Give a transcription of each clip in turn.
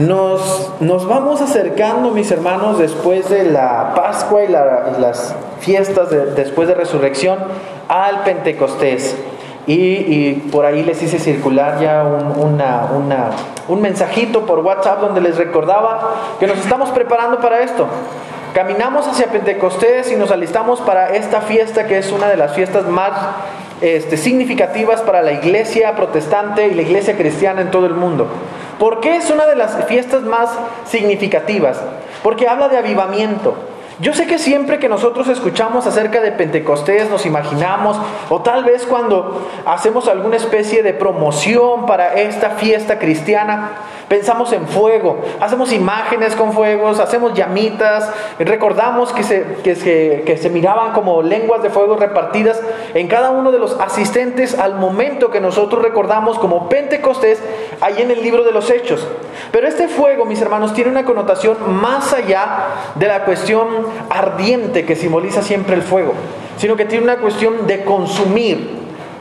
Nos, nos vamos acercando, mis hermanos, después de la Pascua y, las fiestas después de resurrección, al Pentecostés. Y, por ahí les hice circular ya un, un mensajito por WhatsApp donde les recordaba que nos estamos preparando para esto. Caminamos hacia Pentecostés y nos alistamos para esta fiesta que es una de las fiestas más este, significativas para la iglesia protestante y la iglesia cristiana en todo el mundo. ¿Por qué es una de las fiestas más significativas? Porque habla de avivamiento. Yo sé que siempre que nosotros escuchamos acerca de Pentecostés nos imaginamos, o tal vez cuando hacemos alguna especie de promoción para esta fiesta cristiana, pensamos en fuego, hacemos imágenes con fuegos, hacemos llamitas, recordamos que se, que, se miraban como lenguas de fuego repartidas en cada uno de los asistentes al momento que nosotros recordamos como Pentecostés ahí en el libro de los Hechos. Pero este fuego, mis hermanos, tiene una connotación más allá de la cuestión ardiente que simboliza siempre el fuego, sino que tiene una cuestión de consumir,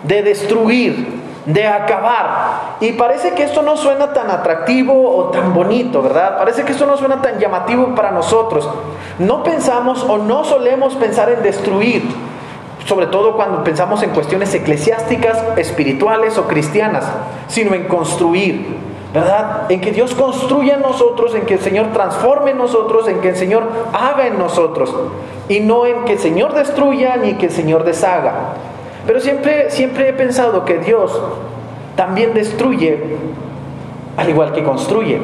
de destruir, de acabar. Y parece que esto no suena tan atractivo o tan bonito, ¿verdad? Parece que esto no suena tan llamativo para nosotros. No pensamos o no solemos pensar en destruir, sobre todo cuando pensamos en cuestiones eclesiásticas, espirituales o cristianas, sino en construir. ¿verdad? En que Dios construya en nosotros, en que el Señor transforme en nosotros, en que el Señor haga en nosotros. Y no en que el Señor destruya ni que el Señor deshaga. Pero siempre, siempre he pensado que Dios también destruye al igual que construye.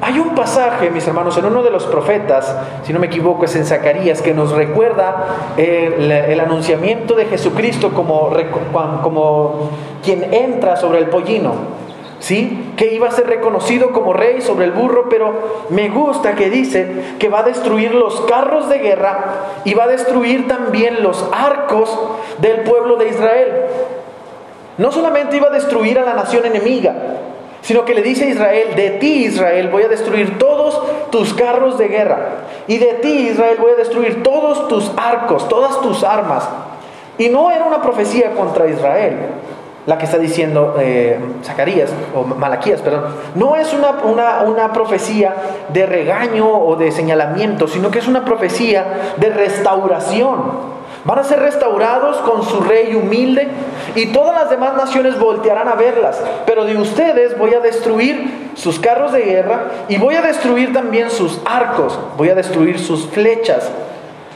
Hay un pasaje, mis hermanos, en uno de los profetas, si no me equivoco, es en Zacarías, que nos recuerda el, anunciamiento de Jesucristo como, como quien entra sobre el pollino. ¿Sí? Que iba a ser reconocido como rey sobre el burro, pero me gusta que dice que va a destruir los carros de guerra y va a destruir también los arcos del pueblo de Israel. No solamente iba a destruir a la nación enemiga, sino que le dice a Israel, de ti Israel voy a destruir todos tus carros de guerra, y de ti Israel voy a destruir todos tus arcos, todas tus armas. Y no era una profecía contra Israel, la que está diciendo eh, Zacarías, o Malaquías, perdón, no es una, una, una, profecía de regaño o de señalamiento, sino que es una profecía de restauración. Van a ser restaurados con su rey humilde y todas las demás naciones voltearán a verlas. Pero de ustedes voy a destruir sus carros de guerra y voy a destruir también sus arcos, voy a destruir sus flechas.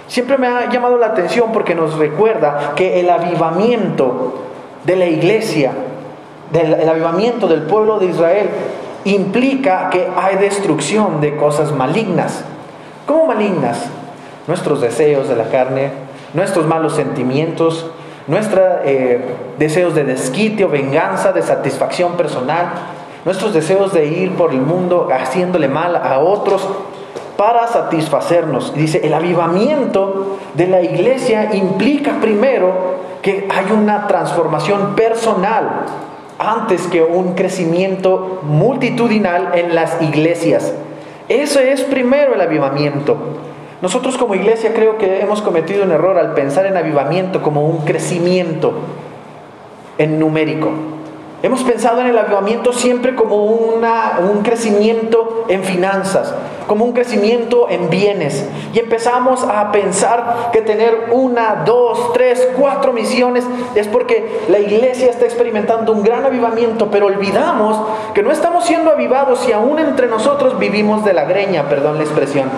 Siempre me ha llamado la atención porque nos recuerda que el avivamiento de la iglesia, del avivamiento del pueblo de Israel, implica que hay destrucción de cosas malignas. ¿Cómo malignas? Nuestros deseos de la carne, nuestros malos sentimientos, nuestros eh, deseos de desquite o venganza, de satisfacción personal, nuestros deseos de ir por el mundo haciéndole mal a otros para satisfacernos. dice, el avivamiento de la iglesia implica primero que hay una transformación personal antes que un crecimiento multitudinal en las iglesias. Eso es primero el avivamiento. Nosotros como iglesia creo que hemos cometido un error al pensar en avivamiento como un crecimiento en numérico. Hemos pensado en el avivamiento siempre como una, un crecimiento en finanzas, como un crecimiento en bienes. Y empezamos a pensar que tener una, dos, tres, cuatro misiones es porque la iglesia está experimentando un gran avivamiento, pero olvidamos que no estamos siendo avivados y aún entre nosotros vivimos de la greña, perdón la expresión.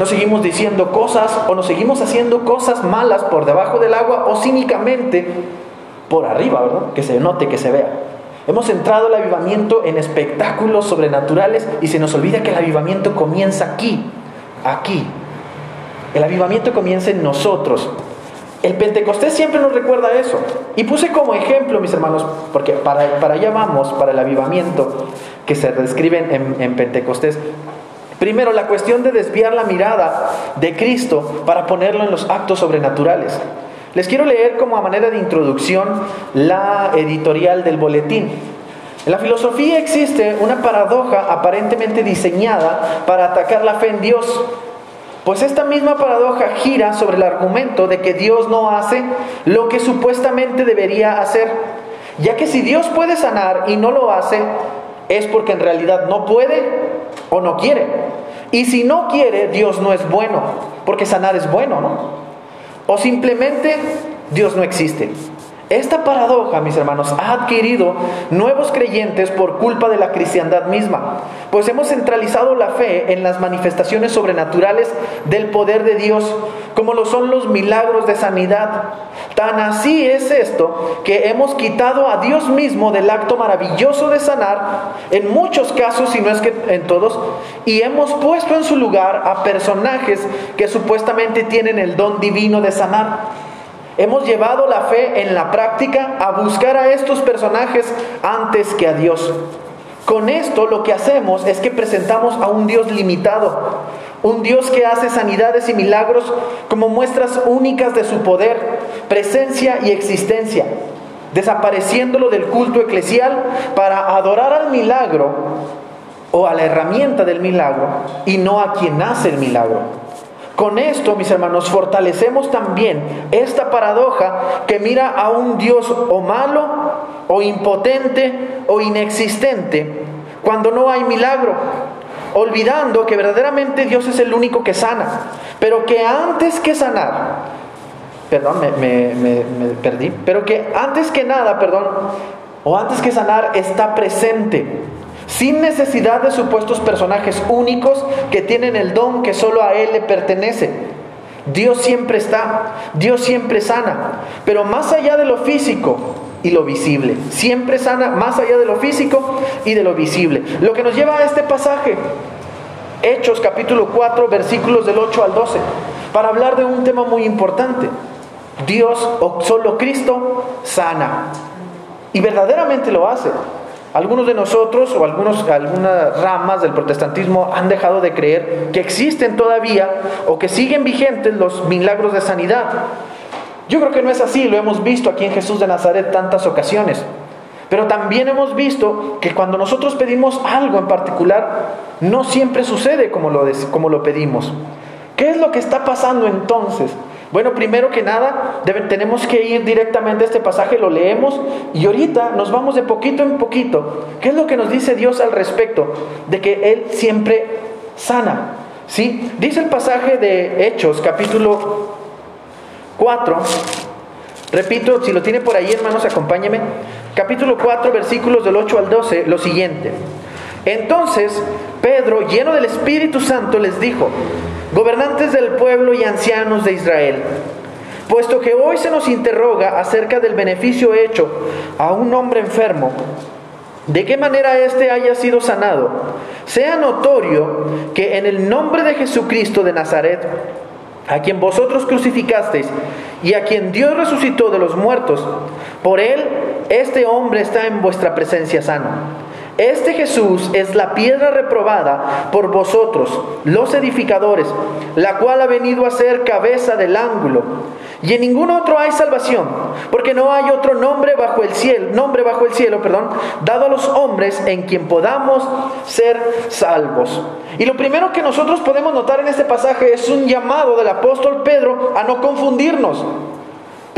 Nos seguimos diciendo cosas o nos seguimos haciendo cosas malas por debajo del agua o cínicamente por arriba, ¿verdad? Que se note, que se vea. Hemos entrado el avivamiento en espectáculos sobrenaturales y se nos olvida que el avivamiento comienza aquí, aquí. El avivamiento comienza en nosotros. El Pentecostés siempre nos recuerda eso. Y puse como ejemplo, mis hermanos, porque para, para allá vamos, para el avivamiento que se describe en Pentecostés. Primero, la cuestión de desviar la mirada de Cristo para ponerlo en los actos sobrenaturales. Les quiero leer como a manera de introducción la editorial del boletín. En la filosofía existe una paradoja aparentemente diseñada para atacar la fe en Dios, pues esta misma paradoja gira sobre el argumento de que Dios no hace lo que supuestamente debería hacer, ya que si Dios puede sanar y no lo hace, es porque en realidad no puede o no quiere. Y si no quiere, Dios no es bueno, porque sanar es bueno, ¿no? O simplemente Dios no existe. Esta paradoja, mis hermanos, ha adquirido nuevos creyentes por culpa de la cristiandad misma, pues hemos centralizado la fe en las manifestaciones sobrenaturales del poder de Dios, como lo son los milagros de sanidad. Tan así es esto que hemos quitado a Dios mismo del acto maravilloso de sanar, en muchos casos, si no es que en todos, y hemos puesto en su lugar a personajes que supuestamente tienen el don divino de sanar. Hemos llevado la fe en la práctica a buscar a estos personajes antes que a Dios. Con esto lo que hacemos es que presentamos a un Dios limitado, un Dios que hace sanidades y milagros como muestras únicas de su poder, presencia y existencia, desapareciéndolo del culto eclesial para adorar al milagro o a la herramienta del milagro y no a quien hace el milagro. Con esto, mis hermanos, fortalecemos también esta paradoja que mira a un Dios o malo, o impotente, o inexistente, cuando no hay milagro, olvidando que verdaderamente Dios es el único que sana, pero que antes que sanar, perdón, me, perdí, pero que antes que nada, perdón, o antes que sanar, está presente sin necesidad de supuestos personajes únicos que tienen el don que solo a Él le pertenece. Dios siempre está, Dios siempre sana, pero más allá de lo físico y lo visible, siempre sana más allá de lo físico y de lo visible. Lo que nos lleva a este pasaje, Hechos capítulo 4, versículos del 8 al 12, para hablar de un tema muy importante. Dios o solo Cristo sana. Y verdaderamente lo hace. Algunos de nosotros o algunas ramas del protestantismo han dejado de creer que existen todavía o que siguen vigentes los milagros de sanidad. Yo creo que no es así, lo hemos visto aquí en Jesús de Nazaret tantas ocasiones. Pero también hemos visto que cuando nosotros pedimos algo en particular, no siempre sucede como lo, como lo pedimos. ¿Qué es lo que está pasando entonces? Bueno, primero que nada, tenemos que ir directamente a este pasaje, lo leemos y ahorita nos vamos de poquito en poquito. ¿Qué es lo que nos dice Dios al respecto? De que Él siempre sana. ¿Sí? Dice el pasaje de Hechos, capítulo 4. Repito, si lo tiene por ahí, hermanos, acompáñeme. Capítulo 4, versículos del 8 al 12, lo siguiente. Entonces, Pedro, lleno del Espíritu Santo, les dijo, gobernantes del pueblo y ancianos de Israel, puesto que hoy se nos interroga acerca del beneficio hecho a un hombre enfermo, de qué manera éste haya sido sanado, sea notorio que en el nombre de Jesucristo de Nazaret, a quien vosotros crucificasteis y a quien Dios resucitó de los muertos, por él este hombre está en vuestra presencia sano. Este Jesús es la piedra reprobada por vosotros, los edificadores, la cual ha venido a ser cabeza del ángulo. Y en ningún otro hay salvación, porque no hay otro nombre bajo el cielo, nombre bajo el cielo, perdón, dado a los hombres en quien podamos ser salvos. Y lo primero que nosotros podemos notar en este pasaje es un llamado del apóstol Pedro a no confundirnos.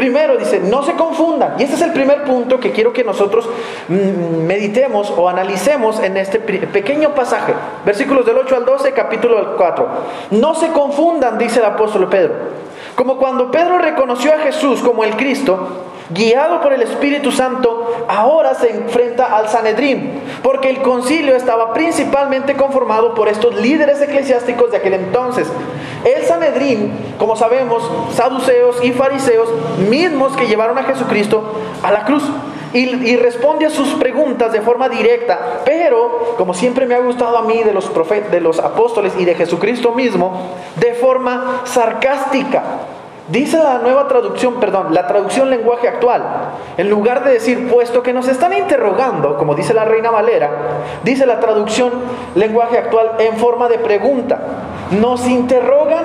Primero dice, no se confundan. Y este es el primer punto que quiero que nosotros mm, meditemos o analicemos en este pequeño pasaje. Versículos del 8 al 12, capítulo 4. No se confundan, dice el apóstol Pedro. Como cuando Pedro reconoció a Jesús como el Cristo, guiado por el Espíritu Santo, ahora se enfrenta al Sanedrín, porque el concilio estaba principalmente conformado por estos líderes eclesiásticos de aquel entonces. El Sanedrín, como sabemos, saduceos y fariseos, mismos que llevaron a Jesucristo a la cruz. Y, responde a sus preguntas de forma directa, pero como siempre me ha gustado a mí de los, de los apóstoles y de Jesucristo mismo, de forma sarcástica. Dice la nueva traducción, perdón, la traducción lenguaje actual, en lugar de decir, puesto que nos están interrogando, como dice la Reina Valera, dice la traducción lenguaje actual en forma de pregunta. Nos interrogan,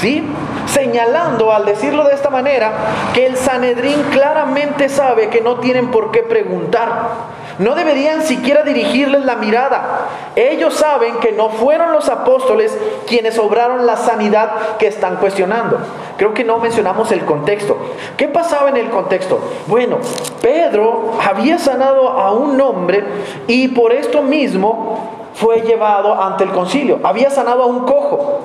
¿sí? Señalando al decirlo de esta manera que el Sanedrín claramente sabe que no tienen por qué preguntar no deberían siquiera dirigirles la mirada. Ellos saben que no fueron los apóstoles quienes obraron la sanidad que están cuestionando. creo que no mencionamos el contexto. ¿Qué pasaba en el contexto? Bueno, Pedro había sanado a un hombre y por esto mismo fue llevado ante el concilio. Había sanado a un cojo.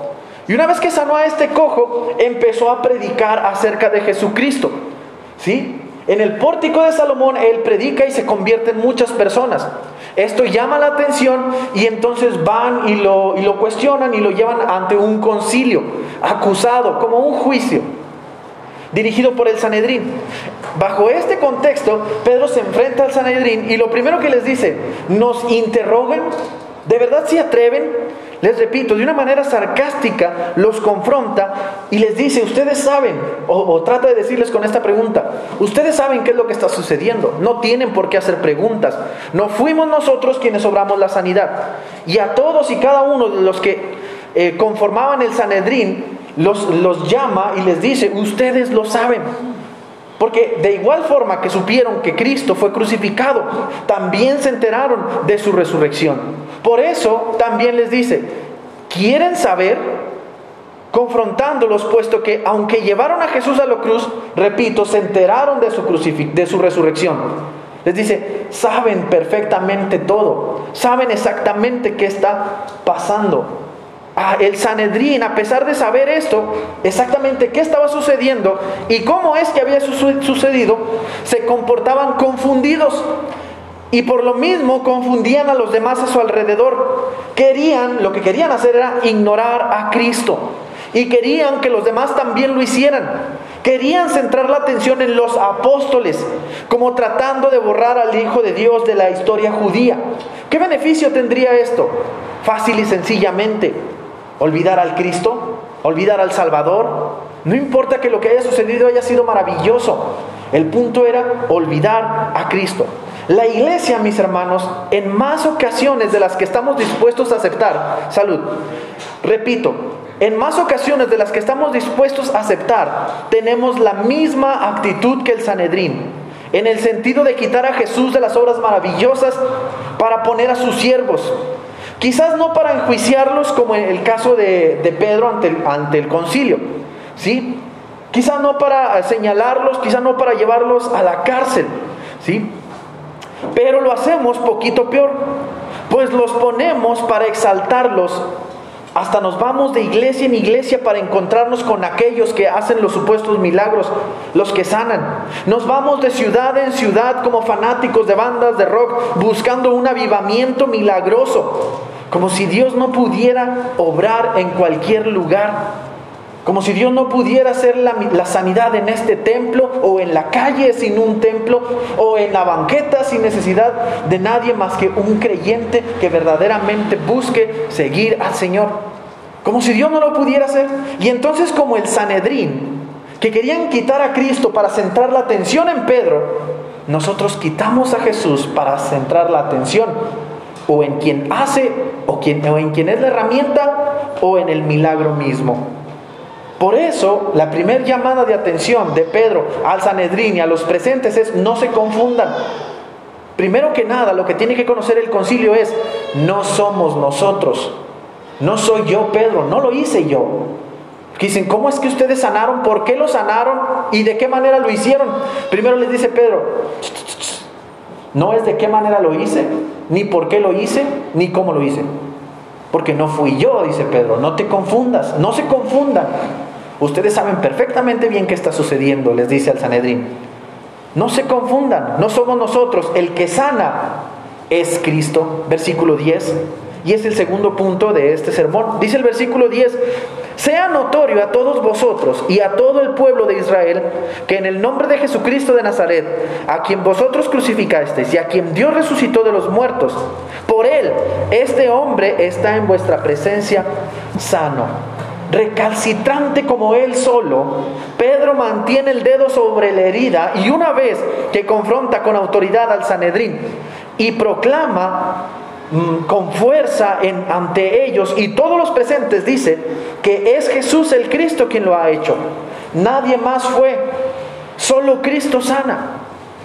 Y una vez que sanó a este cojo, empezó a predicar acerca de Jesucristo. ¿Sí? En el pórtico de Salomón él predica y se convierte en muchas personas. Esto llama la atención y entonces van y lo, y lo cuestionan y lo llevan ante un concilio, acusado, como un juicio, dirigido por el Sanedrín. Bajo este contexto, Pedro se enfrenta al Sanedrín y lo primero que les dice, nos interrogan, ¿de verdad se atreven? les repito, de una manera sarcástica los confronta y les dice, ustedes saben, o, trata de decirles con esta pregunta, ustedes saben qué es lo que está sucediendo, no tienen por qué hacer preguntas, no fuimos nosotros quienes obramos la sanidad. Y a todos y cada uno de los que eh, conformaban el Sanedrín, los, los llama y les dice, ustedes lo saben. Porque de igual forma que supieron que Cristo fue crucificado, también se enteraron de su resurrección. Por eso también les dice, ¿quieren saber? Confrontándolos, puesto que aunque llevaron a Jesús a la cruz, repito, se enteraron de su, de su resurrección. Les dice, saben perfectamente todo, saben exactamente qué está pasando. Ah, el Sanedrín, a pesar de saber esto, exactamente qué estaba sucediendo y cómo es que había sucedido, se comportaban confundidos. Y por lo mismo confundían a los demás a su alrededor. Querían, lo que querían hacer era ignorar a Cristo. Y querían que los demás también lo hicieran. Querían centrar la atención en los apóstoles, como tratando de borrar al Hijo de Dios de la historia judía. ¿Qué beneficio tendría esto? Fácil y sencillamente olvidar al Cristo, olvidar al Salvador. No importa que lo que haya sucedido haya sido maravilloso. El punto era olvidar a Cristo. La iglesia, mis hermanos, en más ocasiones de las que estamos dispuestos a aceptar, salud, repito, en más ocasiones de las que estamos dispuestos a aceptar, tenemos la misma actitud que el Sanedrín, en el sentido de quitar a Jesús de las obras maravillosas para poner a sus siervos, Quizás no para enjuiciarlos como en el caso de, Pedro ante el, ante el concilio, ¿sí? Quizás no para señalarlos, quizás no para llevarlos a la cárcel, ¿sí? Pero lo hacemos poquito peor, pues los ponemos para exaltarlos. Hasta nos vamos de iglesia en iglesia para encontrarnos con aquellos que hacen los supuestos milagros, los que sanan. Nos vamos de ciudad en ciudad como fanáticos de bandas de rock buscando un avivamiento milagroso. Como si Dios no pudiera obrar en cualquier lugar. Como si Dios no pudiera hacer la, sanidad en este templo o en la calle sin un templo o en la banqueta sin necesidad de nadie más que un creyente que verdaderamente busque seguir al Señor. Como si Dios no lo pudiera hacer. Y entonces como el Sanedrín, que querían quitar a Cristo para centrar la atención en Pedro, nosotros quitamos a Jesús para centrar la atención o en quien hace, o, en quien es la herramienta, o en el milagro mismo. Por eso, la primera llamada de atención de Pedro al Sanedrín y a los presentes es no se confundan. Primero que nada, lo que tiene que conocer el concilio es, no somos nosotros. No soy yo, Pedro, no lo hice yo. Dicen, ¿cómo es que ustedes sanaron? ¿Por qué lo sanaron? ¿Y de qué manera lo hicieron? Primero les dice Pedro, no es de qué manera lo hice, ni por qué lo hice, ni cómo lo hice. Porque no fui yo, dice Pedro, no te confundas, no se confundan. Ustedes saben perfectamente bien qué está sucediendo, les dice al Sanedrín. No se confundan, no somos nosotros, el que sana es Cristo, versículo 10. Y es el segundo punto de este sermón. Dice el versículo 10, sea notorio a todos vosotros y a todo el pueblo de Israel que en el nombre de Jesucristo de Nazaret, a quien vosotros crucificasteis y a quien Dios resucitó de los muertos, por él este hombre está en vuestra presencia sano. Recalcitrante como él solo, Pedro mantiene el dedo sobre la herida y una vez que confronta con autoridad al Sanedrín y proclama Mm, con fuerza ante ellos y todos los presentes dice que es Jesús el Cristo quien lo ha hecho. Nadie más fue, solo Cristo sana.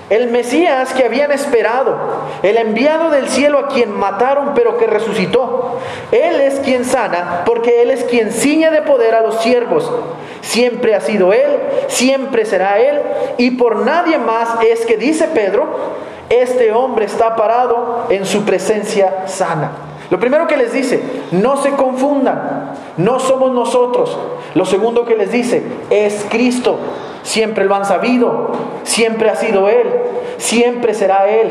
El Mesías que habían esperado, el enviado del cielo a quien mataron pero que resucitó. Él es quien sana porque Él es quien ciñe de poder a los siervos. Siempre ha sido Él, siempre será Él y por nadie más es que dice Pedro, este hombre está parado en su presencia sana. Lo primero que les dice, no se confundan, no somos nosotros. Lo segundo que les dice, es Cristo. Siempre lo han sabido, siempre ha sido Él, siempre será Él,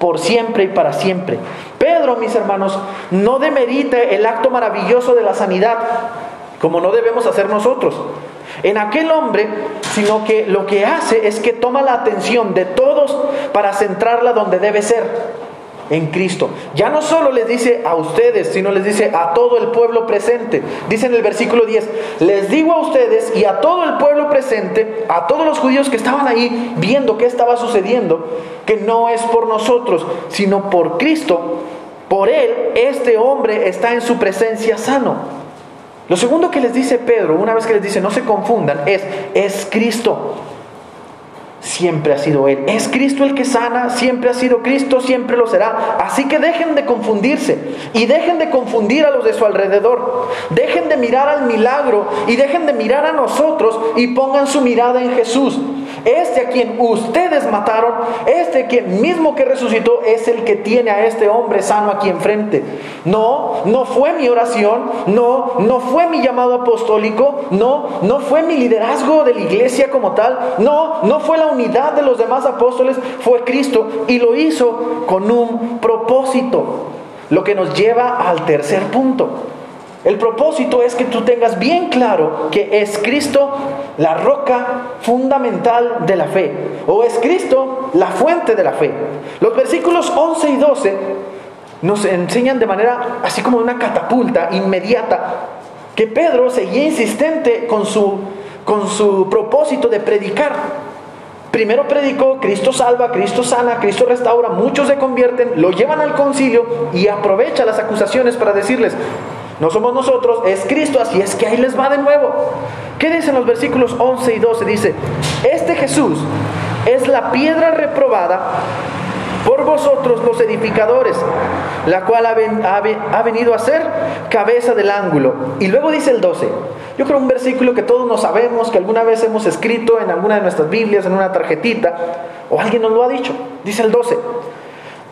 por siempre y para siempre. Pedro, mis hermanos, no demerite el acto maravilloso de la sanidad, como no debemos hacer nosotros. En aquel hombre, sino que lo que hace es que toma la atención de todos para centrarla donde debe ser en Cristo. Ya no solo les dice a ustedes, sino les dice a todo el pueblo presente. Dice en el versículo 10, les digo a ustedes y a todo el pueblo presente, a todos los judíos que estaban ahí viendo qué estaba sucediendo, que no es por nosotros, sino por Cristo. Por Él, este hombre está en su presencia sano. Lo segundo que les dice Pedro, una vez que les dice no se confundan, es, es Cristo siempre ha sido Él. Es Cristo el que sana, siempre ha sido Cristo, siempre lo será. Así que dejen de confundirse y dejen de confundir a los de su alrededor. Dejen de mirar al milagro y dejen de mirar a nosotros y pongan su mirada en Jesús. Este a quien ustedes mataron, este quien mismo que resucitó es el que tiene a este hombre sano aquí enfrente. No, no fue mi oración, no, no fue mi llamado apostólico, no, no fue mi liderazgo de la iglesia como tal, no, no fue la unidad de los demás apóstoles, fue Cristo y lo hizo con un propósito. Lo que nos lleva al tercer punto. El propósito es que tú tengas bien claro que es Cristo la roca fundamental de la fe, o es Cristo la fuente de la fe. Los versículos 11 y 12 nos enseñan de manera así como una catapulta inmediata que Pedro seguía insistente con su, con su propósito de predicar. Primero predicó, Cristo salva, Cristo sana, Cristo restaura, muchos se convierten, lo llevan al concilio y aprovecha las acusaciones para decirles, no somos nosotros, es Cristo, así es que ahí les va de nuevo. ¿Qué dicen los versículos 11 y 12? Dice, este Jesús es la piedra reprobada por vosotros los edificadores, la cual ha, venido a ser cabeza del ángulo. Y luego dice el 12, yo creo un versículo que todos nos sabemos, que alguna vez hemos escrito en alguna de nuestras Biblias, en una tarjetita, o alguien nos lo ha dicho. Dice el 12,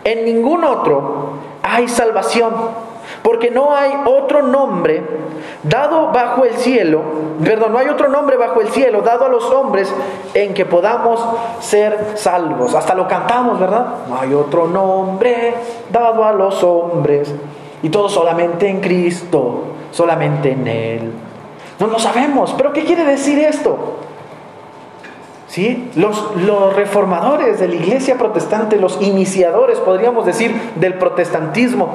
en ningún otro hay salvación porque no hay otro nombre dado bajo el cielo, perdón, no hay otro nombre bajo el cielo dado a los hombres en que podamos ser salvos. Hasta lo cantamos, ¿verdad? No hay otro nombre dado a los hombres. Y todo solamente en Cristo, solamente en Él. No lo sabemos, pero ¿qué quiere decir esto? ¿Sí? Los, los, reformadores de la iglesia protestante, los iniciadores, podríamos decir, del protestantismo,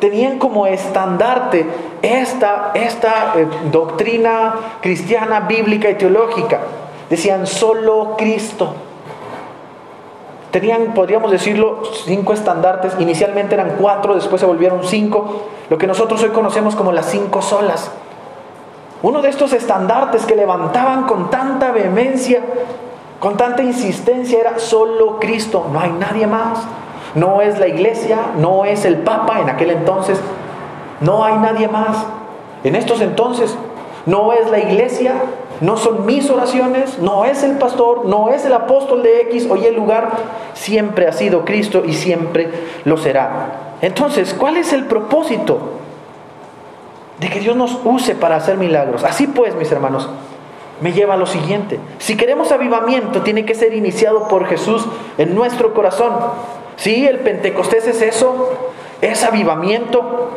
tenían como estandarte esta, esta eh, doctrina cristiana, bíblica y teológica. Decían solo Cristo. Tenían, podríamos decirlo, cinco estandartes. Inicialmente eran cuatro, después se volvieron cinco. Lo que nosotros hoy conocemos como las cinco solas. Uno de estos estandartes que levantaban con tanta vehemencia, con tanta insistencia, era solo Cristo, no hay nadie más. No es la iglesia, no es el papa en aquel entonces, no hay nadie más. En estos entonces, no es la iglesia, no son mis oraciones, no es el pastor, no es el apóstol de X o Y lugar, siempre ha sido Cristo y siempre lo será. Entonces, ¿cuál es el propósito de que Dios nos use para hacer milagros? Así pues, mis hermanos, me lleva a lo siguiente. Si queremos avivamiento, tiene que ser iniciado por Jesús en nuestro corazón. Sí, el Pentecostés es eso, es avivamiento,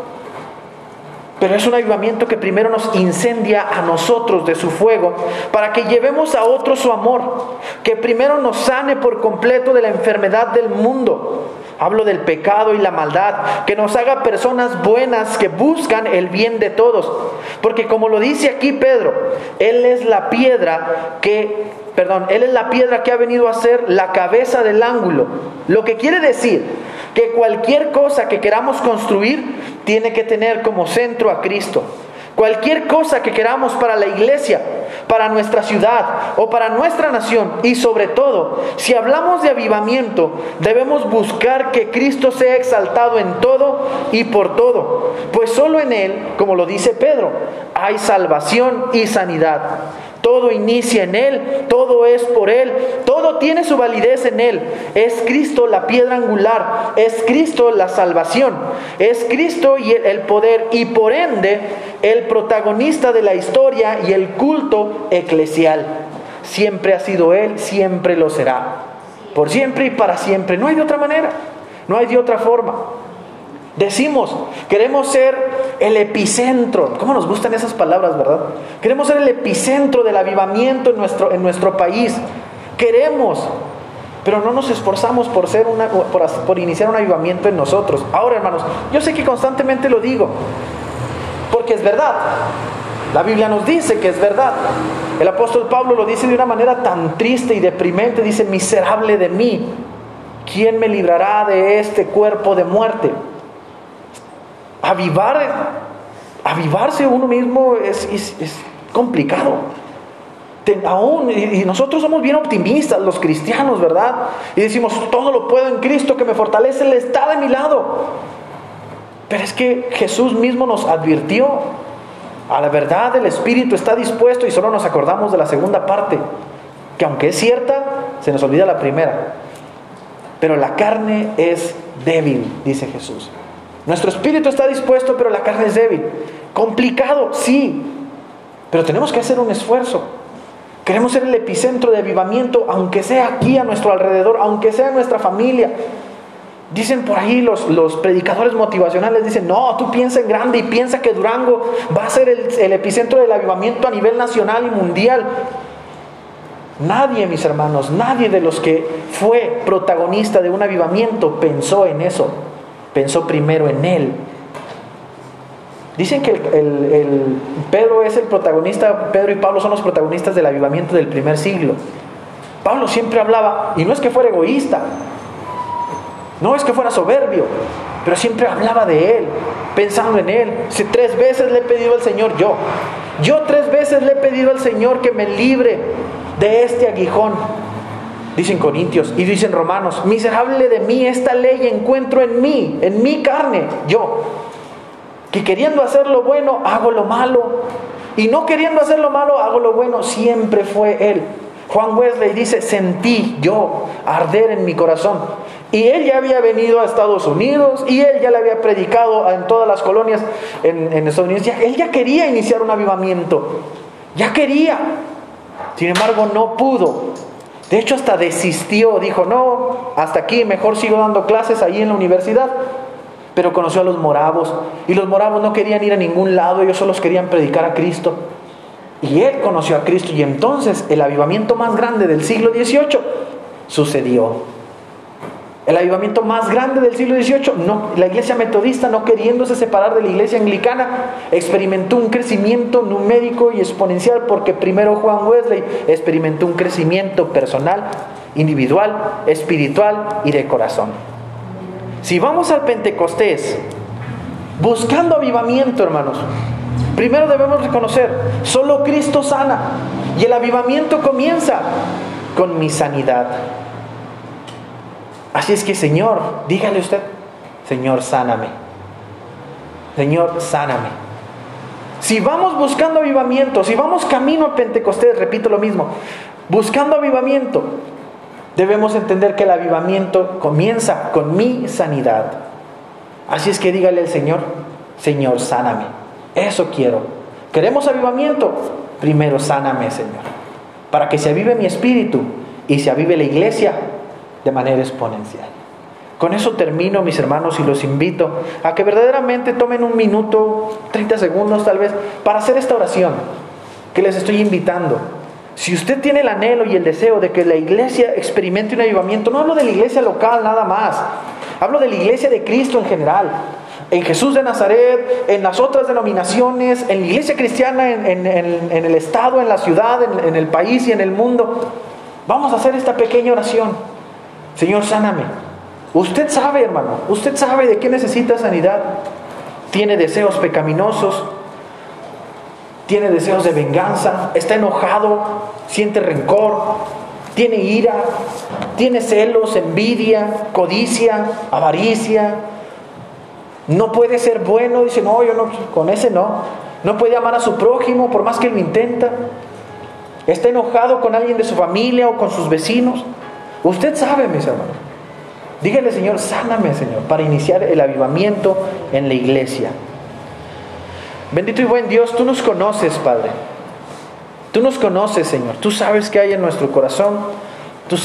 pero es un avivamiento que primero nos incendia a nosotros de su fuego para que llevemos a otros su amor, que primero nos sane por completo de la enfermedad del mundo. Hablo del pecado y la maldad, que nos haga personas buenas que buscan el bien de todos. Porque como lo dice aquí Pedro, Él es la piedra que perdón, Él es la piedra que ha venido a ser la cabeza del ángulo. Lo que quiere decir que cualquier cosa que queramos construir tiene que tener como centro a Cristo. Cualquier cosa que queramos para la iglesia, para nuestra ciudad o para nuestra nación. Y sobre todo, si hablamos de avivamiento, debemos buscar que Cristo sea exaltado en todo y por todo. Pues solo en Él, como lo dice Pedro, hay salvación y sanidad. Todo inicia en Él, todo es por Él, todo tiene su validez en Él. Es Cristo la piedra angular, es Cristo la salvación, es Cristo y el poder y por ende el protagonista de la historia y el culto eclesial. Siempre ha sido Él, siempre lo será. Por siempre y para siempre. No hay de otra manera, no hay de otra forma. Decimos, queremos ser el epicentro. ¿Cómo nos gustan esas palabras, verdad? Queremos ser el epicentro del avivamiento en nuestro, en nuestro país. Queremos, pero no nos esforzamos por, ser una, por, por iniciar un avivamiento en nosotros. Ahora, hermanos, yo sé que constantemente lo digo, porque es verdad. La Biblia nos dice que es verdad. El apóstol Pablo lo dice de una manera tan triste y deprimente. Dice, miserable de mí, ¿quién me librará de este cuerpo de muerte? Avivar, avivarse uno mismo es, complicado. aún, y, nosotros somos bien optimistas, los cristianos, ¿verdad? Y decimos, todo lo puedo en Cristo que me fortalece, Él está de mi lado. Pero es que Jesús mismo nos advirtió, a la verdad el Espíritu está dispuesto y solo nos acordamos de la segunda parte, que aunque es cierta, se nos olvida la primera. Pero la carne es débil, dice Jesús. Nuestro espíritu está dispuesto, pero la carne es débil. Complicado, sí, pero tenemos que hacer un esfuerzo. Queremos ser el epicentro de avivamiento, aunque sea aquí a nuestro alrededor, aunque sea nuestra familia. Dicen por ahí los, los predicadores motivacionales, dicen, no, tú piensa en grande y piensa que Durango va a ser el, el epicentro del avivamiento a nivel nacional y mundial. Nadie, mis hermanos, nadie de los que fue protagonista de un avivamiento pensó en eso pensó primero en él. Dicen que el, Pedro es el protagonista, Pedro y Pablo son los protagonistas del avivamiento del primer siglo. Pablo siempre hablaba, y no es que fuera egoísta, no es que fuera soberbio, pero siempre hablaba de él, pensando en él. Si tres veces le he pedido al Señor, yo, yo tres veces le he pedido al Señor que me libre de este aguijón dicen Corintios y dicen Romanos, miserable de mí, esta ley encuentro en mí, en mi carne, yo, que queriendo hacer lo bueno, hago lo malo, y no queriendo hacer lo malo, hago lo bueno, siempre fue Él. Juan Wesley dice, sentí yo arder en mi corazón. Y él ya había venido a Estados Unidos y él ya le había predicado en todas las colonias en, Estados Unidos. él ya quería iniciar un avivamiento. Ya quería. Sin embargo, no pudo de hecho, hasta desistió, dijo, no, hasta aquí, mejor sigo dando clases ahí en la universidad. Pero conoció a los moravos y los moravos no querían ir a ningún lado, ellos solo querían predicar a Cristo. Y él conoció a Cristo y entonces el avivamiento más grande del siglo XVIII sucedió. El avivamiento más grande del siglo XVIII, la iglesia metodista, no queriéndose separar de la iglesia anglicana, experimentó un crecimiento numérico y exponencial porque primero Juan Wesley experimentó un crecimiento personal, individual, espiritual y de corazón. Si vamos al Pentecostés, buscando avivamiento, hermanos, primero debemos reconocer, solo Cristo sana y el avivamiento comienza con mi sanidad. Así es que, Señor, dígale usted, Señor, sáname. Señor, sáname. Si vamos buscando avivamiento, si vamos camino a Pentecostés, repito lo mismo, buscando avivamiento, debemos entender que el avivamiento comienza con mi sanidad. Así es que dígale al Señor, Señor, sáname. Eso quiero. ¿Queremos avivamiento? Primero sáname, Señor. Para que se avive mi espíritu y se avive la iglesia de manera exponencial. Con eso termino, mis hermanos, y los invito a que verdaderamente tomen un minuto, 30 segundos tal vez, para hacer esta oración que les estoy invitando. Si usted tiene el anhelo y el deseo de que la iglesia experimente un avivamiento, no hablo de la iglesia local nada más, hablo de la iglesia de Cristo en general, en Jesús de Nazaret, en las otras denominaciones, en la iglesia cristiana, en, el Estado, en la ciudad, en el país y en el mundo. Vamos a hacer esta pequeña oración. Señor, sáname. Usted sabe, hermano, usted sabe de qué necesita sanidad. Tiene deseos pecaminosos. tiene deseos de venganza, está enojado, siente rencor, tiene ira, tiene celos, envidia, codicia, avaricia. No puede ser bueno, dice, no, yo no, con ese no. No puede amar a su prójimo por más que lo intenta. Está enojado con alguien de su familia o con sus vecinos. Usted sabe, mis hermanos. Dígale, Señor, sáname, Señor, para iniciar el avivamiento en la iglesia. Bendito y buen Dios, tú nos conoces, Padre. Tú nos conoces, Señor. Tú sabes qué hay en nuestro corazón.